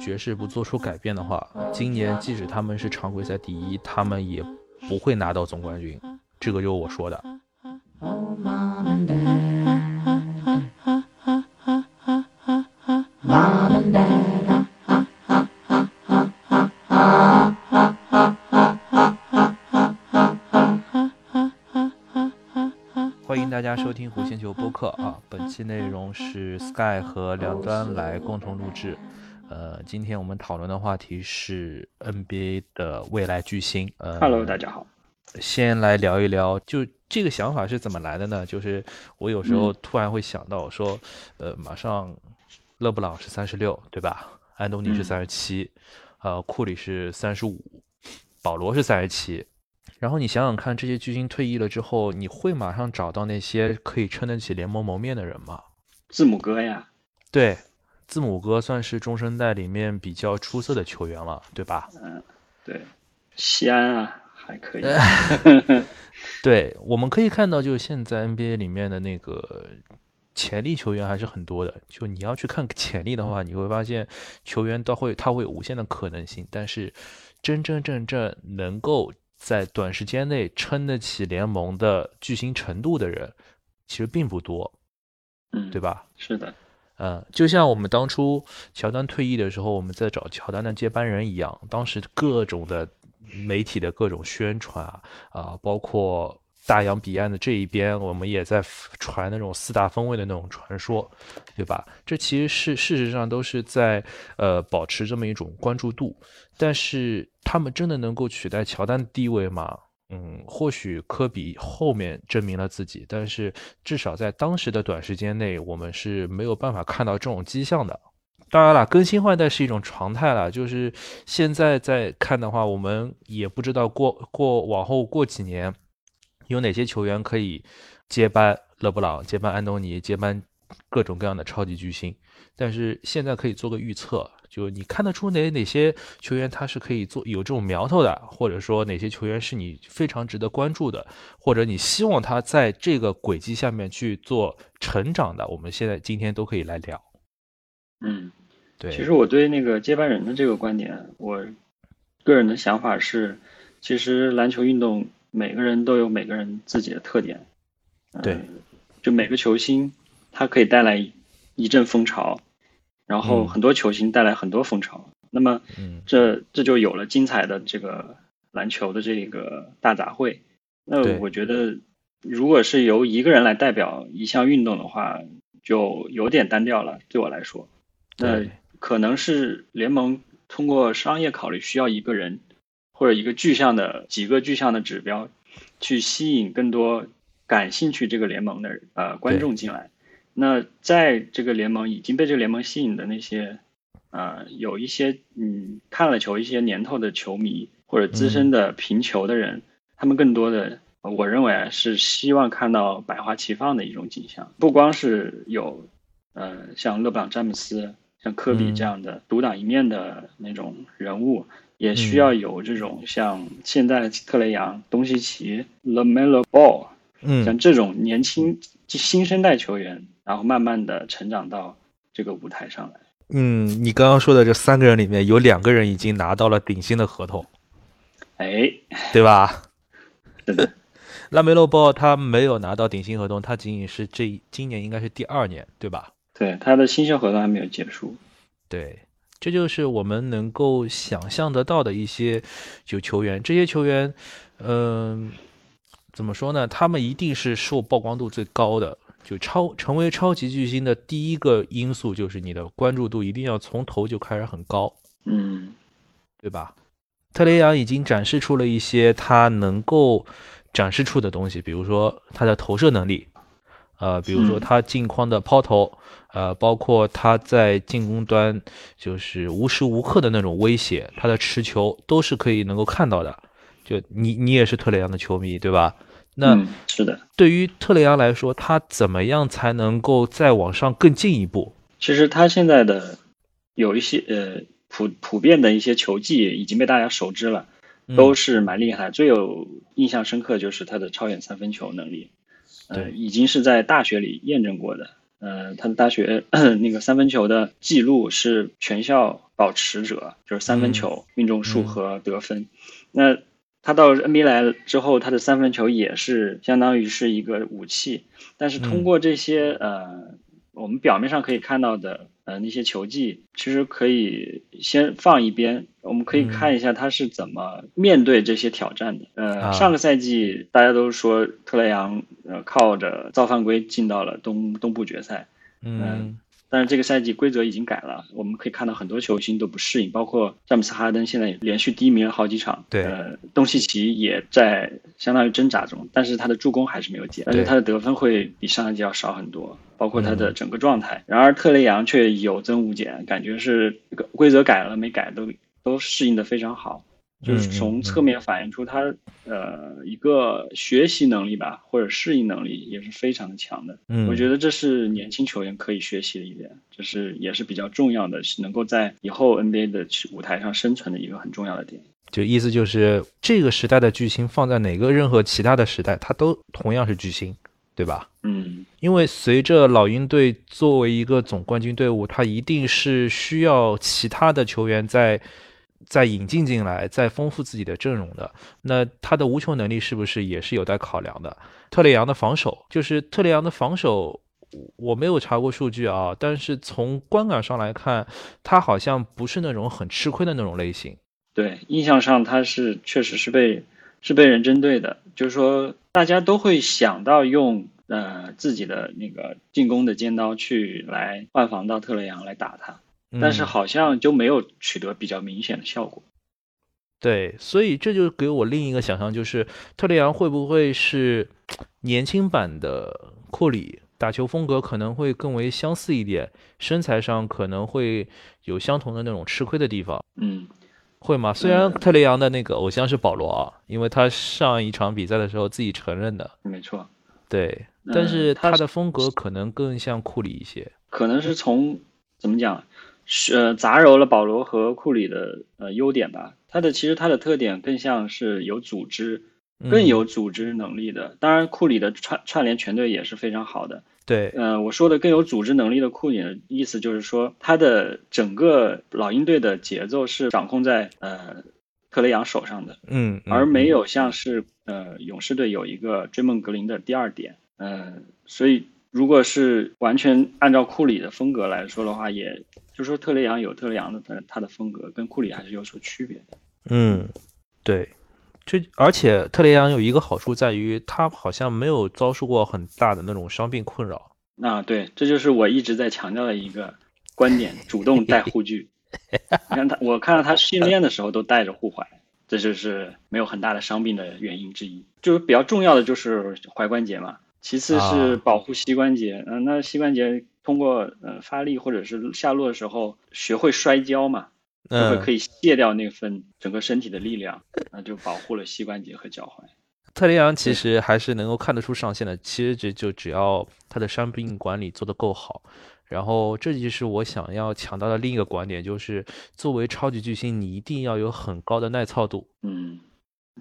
爵士不做出改变的话，今年即使他们是常规赛第一，他们也不会拿到总冠军。这个就是我说的。欢迎大家收听弧线球播客啊！本期内容是 Sky 和梁端来共同录制。呃，今天我们讨论的话题是 NBA 的未来巨星。呃 Hello，大家好。先来聊一聊，就这个想法是怎么来的呢？就是我有时候突然会想到，说，呃，马上勒布朗是三十六，对吧？安东尼是三十七，呃，库里是三十五，保罗是三十七。然后你想想看，这些巨星退役了之后，你会马上找到那些可以撑得起联盟谋面的人吗？字母哥呀，对，字母哥算是中生代里面比较出色的球员了，对吧？嗯，对，西安啊。还可以，对，我们可以看到，就是现在 NBA 里面的那个潜力球员还是很多的。就你要去看潜力的话，你会发现球员都会他会有无限的可能性，但是真真正正能够在短时间内撑得起联盟的巨星程度的人，其实并不多，嗯，对吧？是的，嗯，就像我们当初乔丹退役的时候，我们在找乔丹的接班人一样，当时各种的。媒体的各种宣传啊，啊，包括大洋彼岸的这一边，我们也在传那种四大锋卫的那种传说，对吧？这其实是事实上都是在呃保持这么一种关注度。但是他们真的能够取代乔丹的地位吗？嗯，或许科比后面证明了自己，但是至少在当时的短时间内，我们是没有办法看到这种迹象的。当然了，更新换代是一种常态了。就是现在在看的话，我们也不知道过过往后过几年有哪些球员可以接班勒布朗、接班安东尼、接班各种各样的超级巨星。但是现在可以做个预测，就你看得出哪哪些球员他是可以做有这种苗头的，或者说哪些球员是你非常值得关注的，或者你希望他在这个轨迹下面去做成长的，我们现在今天都可以来聊。嗯。对，其实我对那个接班人的这个观点，我个人的想法是，其实篮球运动每个人都有每个人自己的特点，对，就每个球星他可以带来一阵风潮，然后很多球星带来很多风潮，那么这这就有了精彩的这个篮球的这个大杂烩。那我觉得，如果是由一个人来代表一项运动的话，就有点单调了，对我来说，那。可能是联盟通过商业考虑，需要一个人或者一个具象的几个具象的指标，去吸引更多感兴趣这个联盟的呃观众进来。那在这个联盟已经被这个联盟吸引的那些呃有一些嗯看了球一些年头的球迷或者资深的评球的人，他们更多的我认为是希望看到百花齐放的一种景象，不光是有呃像勒布朗詹姆斯。像科比这样的独当一面的那种人物，也需要有这种像现在特雷杨、东契奇、LaMelo Ball，嗯，像这种年轻新生代球员，然后慢慢的成长到这个舞台上来。嗯，你刚刚说的这三个人里面有两个人已经拿到了顶薪的合同，哎，对吧？是的，拉梅洛鲍他没有拿到顶薪合同，他仅仅是这今年应该是第二年，对吧？对他的新秀合同还没有结束，对，这就是我们能够想象得到的一些有球员，这些球员，嗯，怎么说呢？他们一定是受曝光度最高的，就超成为超级巨星的第一个因素就是你的关注度一定要从头就开始很高，嗯，对吧？特雷杨已经展示出了一些他能够展示出的东西，比如说他的投射能力，呃，比如说他近框的抛投。呃，包括他在进攻端，就是无时无刻的那种威胁，他的持球都是可以能够看到的。就你，你也是特雷杨的球迷，对吧？那是的。对于特雷杨来说，他怎么样才能够再往上更进一步？其实他现在的有一些呃普普遍的一些球技已经被大家熟知了，都是蛮厉害。最有印象深刻就是他的超远三分球能力，对，已经是在大学里验证过的。呃，他的大学 那个三分球的记录是全校保持者，就是三分球命中数和得分。那他到 NBA 来之后，他的三分球也是相当于是一个武器。但是通过这些呃，我们表面上可以看到的呃那些球技，其实可以先放一边。我们可以看一下他是怎么面对这些挑战的。呃，上个赛季大家都说特雷杨呃靠着造犯规进到了东东部决赛。嗯。但是这个赛季规则已经改了，我们可以看到很多球星都不适应，包括詹姆斯哈登现在连续低迷了好几场。对，呃，东契奇也在相当于挣扎中，但是他的助攻还是没有减，而且他的得分会比上一季要少很多，包括他的整个状态。然而特雷杨却有增无减，感觉是规则改了没改都都适应的非常好。就是从侧面反映出他呃一个学习能力吧，或者适应能力也是非常的强的。嗯，我觉得这是年轻球员可以学习的一点，就是也是比较重要的，是能够在以后 NBA 的舞台上生存的一个很重要的点。就意思就是这个时代的巨星放在哪个任何其他的时代，他都同样是巨星，对吧？嗯，因为随着老鹰队作为一个总冠军队伍，他一定是需要其他的球员在。再引进进来，再丰富自己的阵容的，那他的无球能力是不是也是有待考量的？特雷杨的防守，就是特雷杨的防守，我没有查过数据啊，但是从观感上来看，他好像不是那种很吃亏的那种类型。对，印象上他是确实是被是被人针对的，就是说大家都会想到用呃自己的那个进攻的尖刀去来换防到特雷杨来打他。但是好像就没有取得比较明显的效果。对，所以这就给我另一个想象，就是特雷杨会不会是年轻版的库里，打球风格可能会更为相似一点，身材上可能会有相同的那种吃亏的地方。嗯，会吗？虽然特雷杨的那个偶像是保罗啊，因为他上一场比赛的时候自己承认的。没错。对，但是他的风格可能更像库里一些。可能是从怎么讲？是呃，杂糅了保罗和库里的呃优点吧。他的其实他的特点更像是有组织，更有组织能力的。当然，库里的串串联全队也是非常好的。对，呃，我说的更有组织能力的库里的意思就是说，他的整个老鹰队的节奏是掌控在呃特雷杨手上的。嗯，而没有像是呃勇士队有一个追梦格林的第二点。嗯，所以如果是完全按照库里的风格来说的话，也。就说特雷杨有特雷杨的他他的风格跟库里还是有所区别的。嗯，对，就而且特雷杨有一个好处在于他好像没有遭受过很大的那种伤病困扰。啊，对，这就是我一直在强调的一个观点：主动带护具。你看他，我看到他训练的时候都带着护踝，这就是没有很大的伤病的原因之一。就是比较重要的就是踝关节嘛，其次是保护膝关节。嗯，那膝关节。通过呃发力或者是下落的时候学会摔跤嘛，就会可以卸掉那份整个身体的力量，那就保护了膝关节和脚踝。特雷杨其实还是能够看得出上限的，其实只就只要他的伤病管理做得够好，然后这就是我想要强调的另一个观点，就是作为超级巨星，你一定要有很高的耐操度。嗯，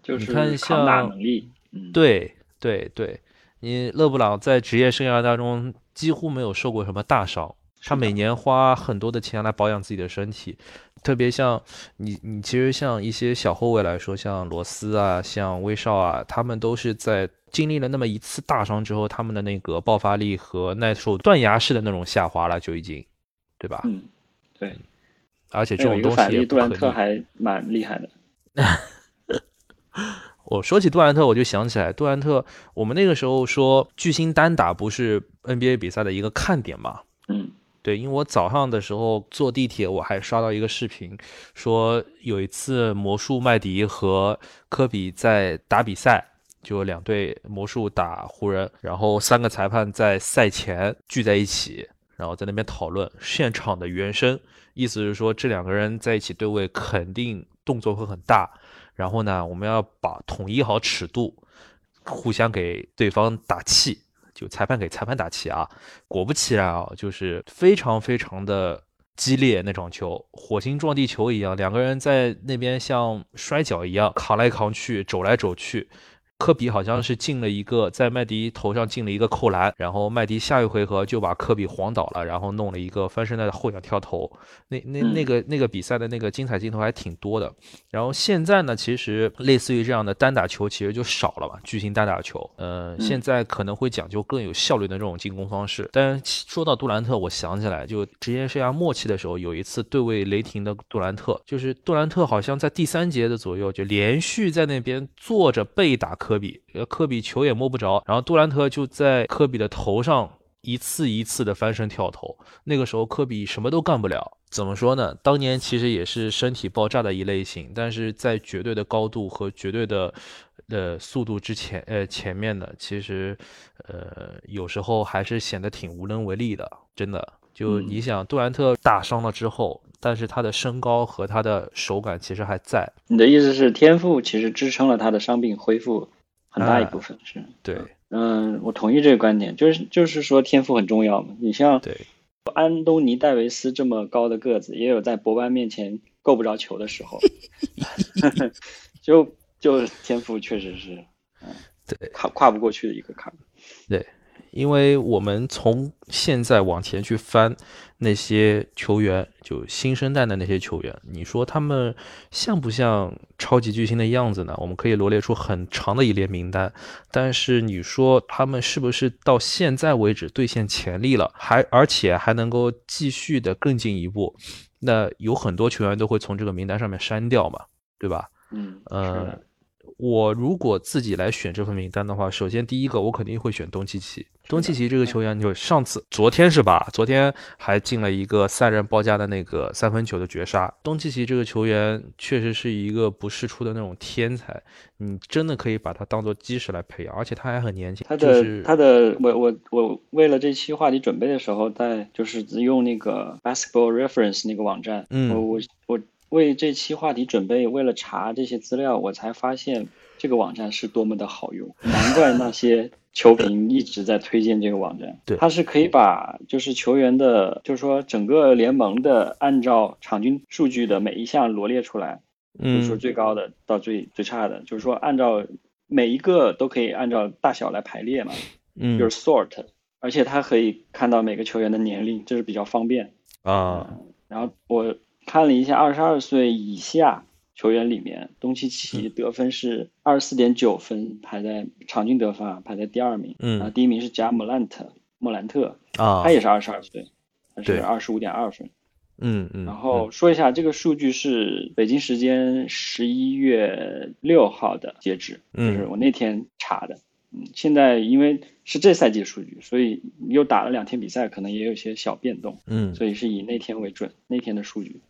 就是你看像能力，对对对，你勒布朗在职业生涯当中。几乎没有受过什么大伤，他每年花很多的钱来保养自己的身体，特别像你，你其实像一些小后卫来说，像罗斯啊，像威少啊，他们都是在经历了那么一次大伤之后，他们的那个爆发力和耐受断崖式的那种下滑了，就已经，对吧？嗯，对。而且这种东西杜兰特还蛮厉害的。我说起杜兰特，我就想起来杜兰特。我们那个时候说巨星单打不是 NBA 比赛的一个看点嘛？嗯，对，因为我早上的时候坐地铁，我还刷到一个视频，说有一次魔术麦迪和科比在打比赛，就两队魔术打湖人，然后三个裁判在赛前聚在一起，然后在那边讨论现场的原声，意思是说这两个人在一起对位，肯定动作会很大。然后呢，我们要把统一好尺度，互相给对方打气，就裁判给裁判打气啊。果不其然啊，就是非常非常的激烈那场球，火星撞地球一样，两个人在那边像摔跤一样扛来扛去，走来走去。科比好像是进了一个在麦迪头上进了一个扣篮，然后麦迪下一回合就把科比晃倒了，然后弄了一个翻身的后仰跳投。那那那个那个比赛的那个精彩镜头还挺多的。然后现在呢，其实类似于这样的单打球其实就少了嘛，巨星单打球。呃，现在可能会讲究更有效率的这种进攻方式。但说到杜兰特，我想起来就职业生涯末期的时候，有一次对位雷霆的杜兰特，就是杜兰特好像在第三节的左右就连续在那边坐着背打。科比，呃，科比球也摸不着，然后杜兰特就在科比的头上一次一次的翻身跳投。那个时候科比什么都干不了。怎么说呢？当年其实也是身体爆炸的一类型，但是在绝对的高度和绝对的呃速度之前，呃前面的，其实呃有时候还是显得挺无能为力的。真的，就你想，杜兰特打伤了之后。但是他的身高和他的手感其实还在。你的意思是天赋其实支撑了他的伤病恢复很大一部分是？对，嗯，我同意这个观点，就是就是说天赋很重要嘛。你像对安东尼戴维斯这么高的个子，也有在博班面前够不着球的时候，就就天赋确实是，嗯，对，跨跨不过去的一个坎。对。因为我们从现在往前去翻那些球员，就新生代的那些球员，你说他们像不像超级巨星的样子呢？我们可以罗列出很长的一列名单。但是你说他们是不是到现在为止兑现潜力了，还而且还能够继续的更进一步？那有很多球员都会从这个名单上面删掉嘛，对吧？嗯，呃。我如果自己来选这份名单的话，首先第一个我肯定会选东契奇。东契奇这个球员，就上次昨天是吧？昨天还进了一个三人包夹的那个三分球的绝杀。东契奇这个球员确实是一个不世出的那种天才，你真的可以把他当做基石来培养，而且他还很年轻。他的他的我我我为了这期话题准备的时候，在就是用那个 Basketball Reference 那个网站，嗯，我我我。为这期话题准备，为了查这些资料，我才发现这个网站是多么的好用。难怪那些球评一直在推荐这个网站。对，它是可以把就是球员的，就是说整个联盟的按照场均数据的每一项罗列出来，嗯就是说最高的到最最差的，就是说按照每一个都可以按照大小来排列嘛。嗯，就是 sort，而且它可以看到每个球员的年龄，这是比较方便啊。然后我。看了一下，二十二岁以下球员里面，东契奇得分是二十四点九分，排在场均得分啊，排在第二名。嗯，啊，第一名是贾莫兰特，莫兰特啊，他也是二十二岁，他是二十五点二分。嗯嗯。然后说一下这个数据是北京时间十一月六号的截止，就是我那天查的。嗯，现在因为是这赛季数据，所以又打了两天比赛，可能也有些小变动。嗯，所以是以那天为准，那天的数据。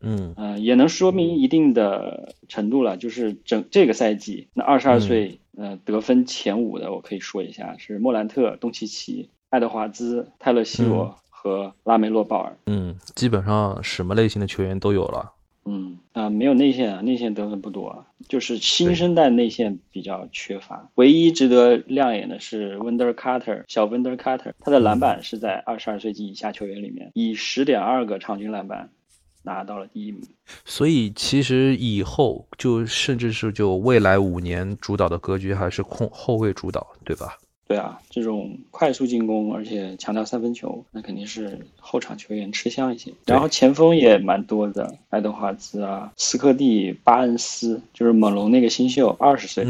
嗯呃，也能说明一定的程度了，就是整这个赛季，那二十二岁，呃，得分前五的，我可以说一下是莫兰特、东契奇、爱德华兹、泰勒西罗和拉梅洛鲍尔。嗯，基本上什么类型的球员都有了。嗯啊，没有内线啊，内线得分不多，就是新生代内线比较缺乏。唯一值得亮眼的是温德卡特，小温德卡特，他的篮板是在二十二岁及以下球员里面，以十点二个场均篮板。拿到了第一名，所以其实以后就甚至是就未来五年主导的格局还是控后卫主导，对吧？对啊，这种快速进攻，而且强调三分球，那肯定是后场球员吃香一些。然后前锋也蛮多的，爱德华兹啊，斯科蒂巴恩斯，就是猛龙那个新秀，二十岁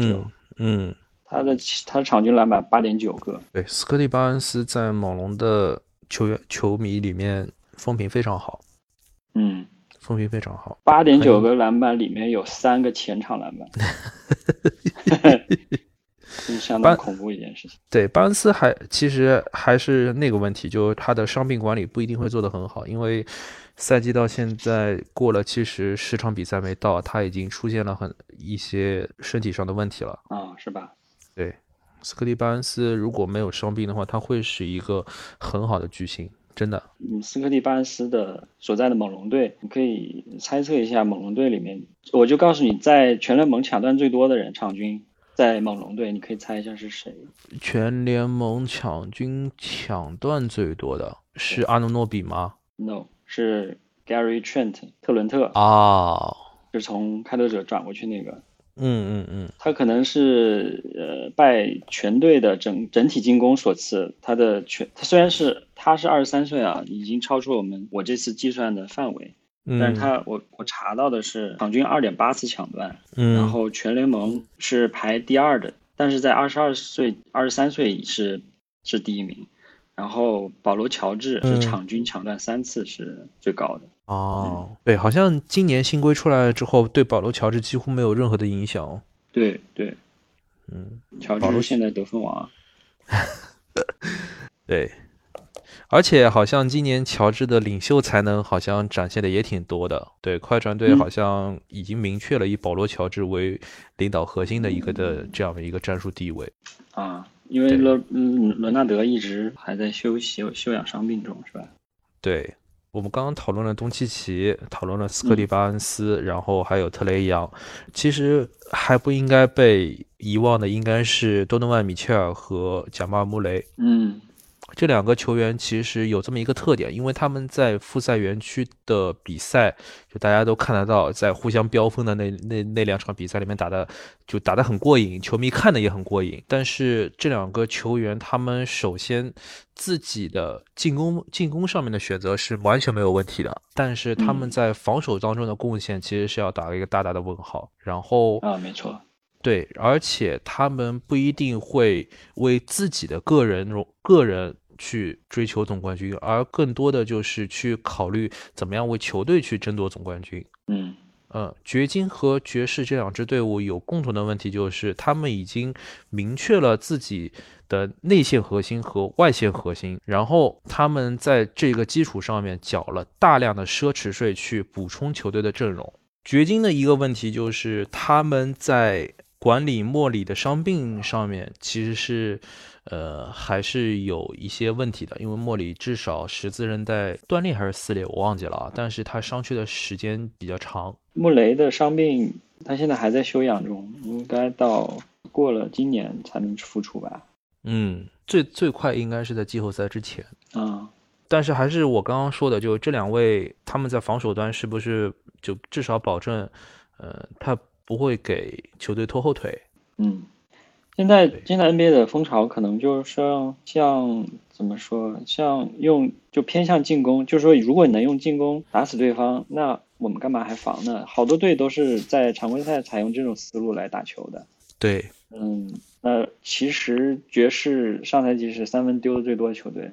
嗯，他的他的场均篮板八点九个。对，斯科蒂巴恩斯在猛龙的球员球迷里面风评非常好。嗯，风评非常好，八点九个篮板里面有三个前场篮板，是相当恐怖一件事情。对，巴恩斯还其实还是那个问题，就是他的伤病管理不一定会做得很好，因为赛季到现在过了，其实十场比赛没到，他已经出现了很一些身体上的问题了啊，是吧？对，斯科蒂巴恩斯如果没有伤病的话，他会是一个很好的巨星。真的，嗯，斯科蒂巴恩斯的所在的猛龙队，你可以猜测一下猛龙队里面，我就告诉你，在全联盟抢断最多的人，场均在猛龙队，你可以猜一下是谁？全联盟场均抢断最多的是阿诺诺比吗？No，是 Gary Trent 特伦特啊，是从开拓者转过去那个。嗯嗯嗯，他可能是呃拜全队的整整体进攻所赐，他的全他虽然是他是二十三岁啊，已经超出我们我这次计算的范围，但是他我我查到的是场均二点八次抢断，嗯，然后全联盟是排第二的，但是在二十二岁二十三岁是是第一名，然后保罗乔治是场均抢断三次是最高的。哦，对，好像今年新规出来了之后，对保罗·乔治几乎没有任何的影响。对对，嗯，乔治现在得分王。对，而且好像今年乔治的领袖才能好像展现的也挺多的。对，快船队好像已经明确了以保罗·乔治为领导核心的一个的这样的一个战术地位。啊，因为伦嗯伦纳德一直还在休息休养伤病中，是吧？对。我们刚刚讨论了东契奇，讨论了斯科里巴恩斯，然后还有特雷杨。其实还不应该被遗忘的，应该是多诺万·米切尔和贾马尔·穆雷。嗯。这两个球员其实有这么一个特点，因为他们在复赛园区的比赛，就大家都看得到，在互相飙风的那那那两场比赛里面打的就打得很过瘾，球迷看的也很过瘾。但是这两个球员，他们首先自己的进攻进攻上面的选择是完全没有问题的，但是他们在防守当中的贡献其实是要打一个大大的问号。然后啊，没错。对，而且他们不一定会为自己的个人个人去追求总冠军，而更多的就是去考虑怎么样为球队去争夺总冠军。嗯嗯，掘金和爵士这两支队伍有共同的问题，就是他们已经明确了自己的内线核心和外线核心，然后他们在这个基础上面缴了大量的奢侈税去补充球队的阵容。掘金的一个问题就是他们在管理莫里的伤病上面其实是，呃，还是有一些问题的，因为莫里至少十字韧带断裂还是撕裂，我忘记了啊。但是他伤缺的时间比较长。穆雷的伤病，他现在还在休养中，应该到过了今年才能复出吧？嗯，最最快应该是在季后赛之前。啊，但是还是我刚刚说的，就这两位他们在防守端是不是就至少保证，呃，他。不会给球队拖后腿。嗯，现在现在 NBA 的风潮可能就是说，像怎么说，像用就偏向进攻，就是说，如果你能用进攻打死对方，那我们干嘛还防呢？好多队都是在常规赛采用这种思路来打球的。对，嗯，那其实爵士上赛季是三分丢的最多的球队。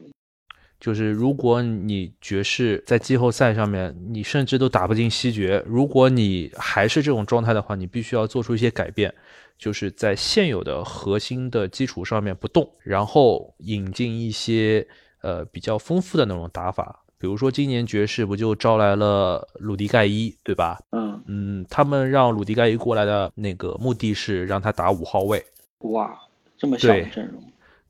就是如果你爵士在季后赛上面，你甚至都打不进西决，如果你还是这种状态的话，你必须要做出一些改变，就是在现有的核心的基础上面不动，然后引进一些呃比较丰富的那种打法。比如说今年爵士不就招来了鲁迪盖伊，对吧？嗯嗯，他们让鲁迪盖伊过来的那个目的是让他打五号位。哇，这么小的阵容。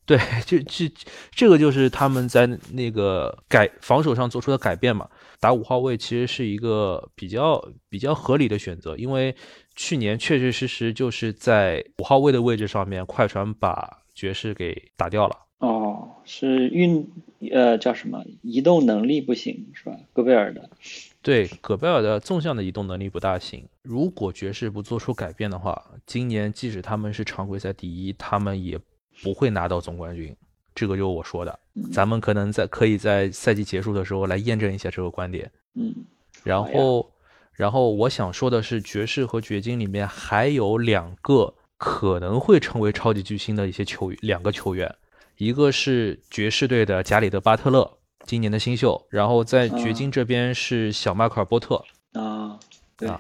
对，就这这个就是他们在那个改防守上做出的改变嘛。打五号位其实是一个比较比较合理的选择，因为去年确确实实就是在五号位的位置上面，快船把爵士给打掉了。哦，是运呃叫什么移动能力不行是吧？戈贝尔的。对，戈贝尔的纵向的移动能力不大行。如果爵士不做出改变的话，今年即使他们是常规赛第一，他们也。不会拿到总冠军，这个就是我说的。咱们可能在可以在赛季结束的时候来验证一下这个观点。嗯，然后，然后我想说的是，爵士和掘金里面还有两个可能会成为超级巨星的一些球员，两个球员，一个是爵士队的贾里德巴特勒，今年的新秀，然后在掘金这边是小迈克尔波特。啊，对。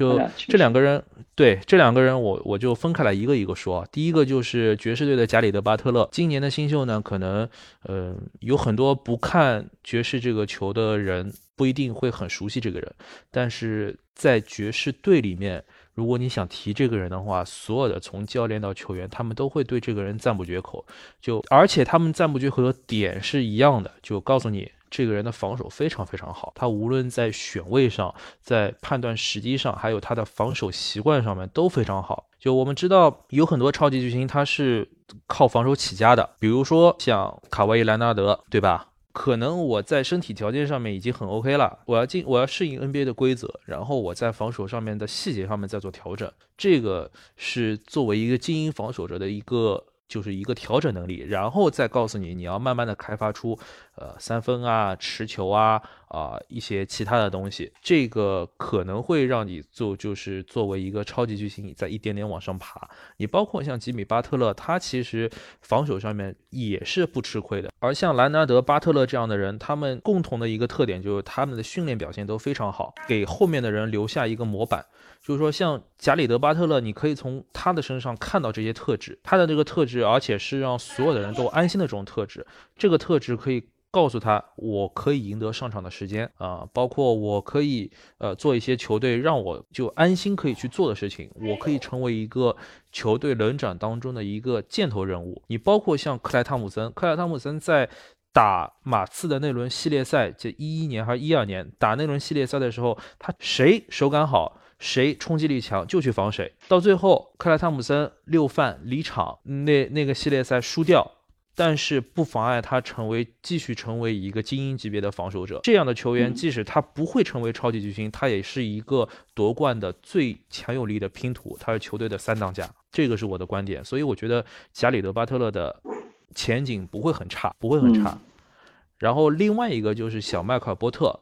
就这两个人，对这两个人，我我就分开来一个一个说。第一个就是爵士队的贾里德巴特勒，今年的新秀呢，可能呃有很多不看爵士这个球的人不一定会很熟悉这个人，但是在爵士队里面，如果你想提这个人的话，所有的从教练到球员，他们都会对这个人赞不绝口。就而且他们赞不绝口的点是一样的，就告诉你。这个人的防守非常非常好，他无论在选位上，在判断时机上，还有他的防守习惯上面都非常好。就我们知道，有很多超级巨星他是靠防守起家的，比如说像卡哇伊·兰纳德，对吧？可能我在身体条件上面已经很 OK 了，我要进，我要适应 NBA 的规则，然后我在防守上面的细节上面再做调整，这个是作为一个精英防守者的一个。就是一个调整能力，然后再告诉你，你要慢慢的开发出，呃，三分啊、持球啊、啊一些其他的东西，这个可能会让你做，就是作为一个超级巨星，你在一点点往上爬。你包括像吉米巴特勒，他其实防守上面也是不吃亏的。而像兰纳德、巴特勒这样的人，他们共同的一个特点就是他们的训练表现都非常好，给后面的人留下一个模板。就是说，像贾里德巴特勒，你可以从他的身上看到这些特质，他的这个特质，而且是让所有的人都安心的这种特质。这个特质可以告诉他，我可以赢得上场的时间啊，包括我可以呃做一些球队让我就安心可以去做的事情，我可以成为一个球队轮转当中的一个箭头人物。你包括像克莱汤姆森，克莱汤姆森在打马刺的那轮系列赛，这一一年还是一二年打那轮系列赛的时候，他谁手感好？谁冲击力强就去防谁，到最后克莱汤姆森六犯离场，那那个系列赛输掉，但是不妨碍他成为继续成为一个精英级别的防守者。这样的球员，即使他不会成为超级巨星，他也是一个夺冠的最强有力的拼图，他是球队的三当家。这个是我的观点，所以我觉得加里德巴特勒的前景不会很差，不会很差。然后另外一个就是小迈克尔波特。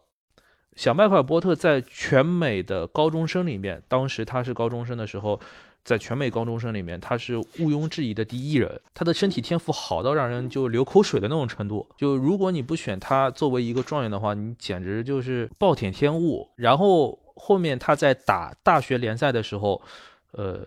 小迈克尔·波特在全美的高中生里面，当时他是高中生的时候，在全美高中生里面，他是毋庸置疑的第一人。他的身体天赋好到让人就流口水的那种程度。就如果你不选他作为一个状元的话，你简直就是暴殄天物。然后后面他在打大学联赛的时候，呃。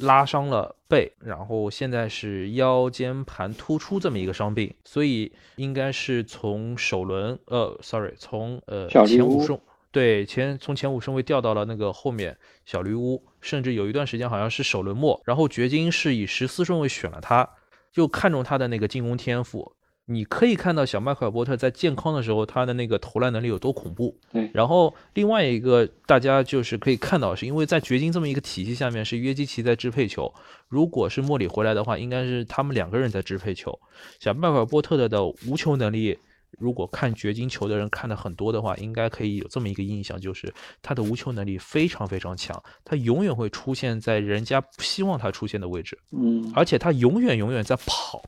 拉伤了背，然后现在是腰间盘突出这么一个伤病，所以应该是从首轮，呃，sorry，从呃前五顺，对前从前五顺位掉到了那个后面小绿屋，甚至有一段时间好像是首轮末，然后掘金是以十四顺位选了他，就看中他的那个进攻天赋。你可以看到小迈克尔波特在健康的时候，他的那个投篮能力有多恐怖。对，然后另外一个大家就是可以看到，是因为在掘金这么一个体系下面，是约基奇在支配球。如果是莫里回来的话，应该是他们两个人在支配球。小迈克尔波特的的无球能力，如果看掘金球的人看的很多的话，应该可以有这么一个印象，就是他的无球能力非常非常强，他永远会出现在人家不希望他出现的位置。嗯，而且他永远永远在跑，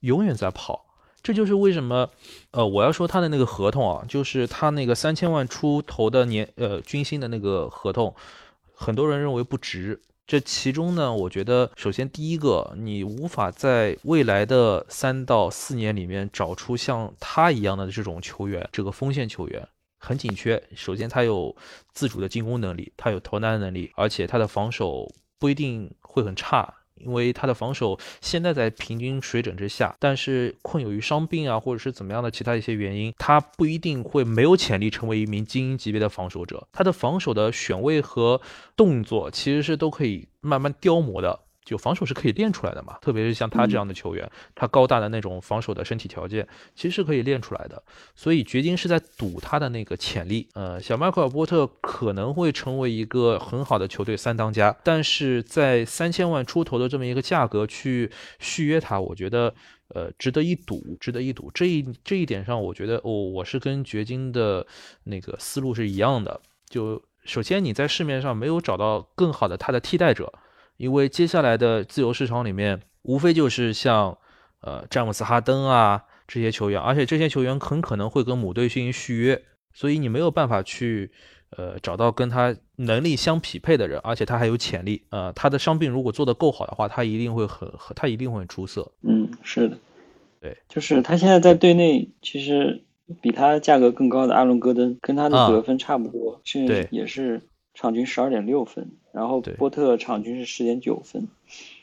永远在跑。这就是为什么，呃，我要说他的那个合同啊，就是他那个三千万出头的年，呃，军薪的那个合同，很多人认为不值。这其中呢，我觉得首先第一个，你无法在未来的三到四年里面找出像他一样的这种球员，这个锋线球员很紧缺。首先他有自主的进攻能力，他有投篮能力，而且他的防守不一定会很差。因为他的防守现在在平均水准之下，但是困有于伤病啊，或者是怎么样的其他一些原因，他不一定会没有潜力成为一名精英级别的防守者。他的防守的选位和动作其实是都可以慢慢雕磨的。就防守是可以练出来的嘛，特别是像他这样的球员，他高大的那种防守的身体条件，其实是可以练出来的。所以掘金是在赌他的那个潜力。呃，小迈克尔波特可能会成为一个很好的球队三当家，但是在三千万出头的这么一个价格去续约他，我觉得呃值得一赌，值得一赌。这一这一点上，我觉得哦，我是跟掘金的那个思路是一样的。就首先你在市面上没有找到更好的他的替代者。因为接下来的自由市场里面，无非就是像，呃，詹姆斯、哈登啊这些球员，而且这些球员很可能会跟母队进行续约，所以你没有办法去，呃，找到跟他能力相匹配的人，而且他还有潜力，呃，他的伤病如果做得够好的话，他一定会很，他一定会很出色。嗯，是的，对，就是他现在在队内，其实比他价格更高的阿伦戈登，跟他的得分差不多，是也是。场均十二点六分，然后波特场均是十点九分，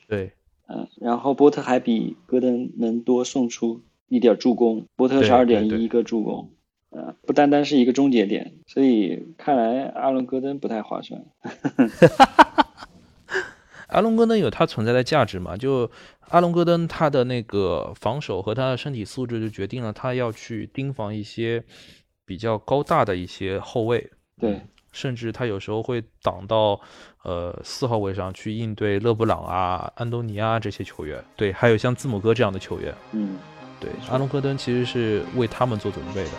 对，嗯，然后波特还比戈登能多送出一点助攻，波特是二点一个助攻，呃，不单单是一个终结点，所以看来阿伦戈登不太划算。阿伦戈登有他存在的价值嘛？就阿伦戈登他的那个防守和他的身体素质就决定了他要去盯防一些比较高大的一些后卫，对。甚至他有时候会挡到，呃四号位上去应对勒布朗啊、安东尼啊这些球员。对，还有像字母哥这样的球员。嗯，对，阿隆戈登其实是为他们做准备的。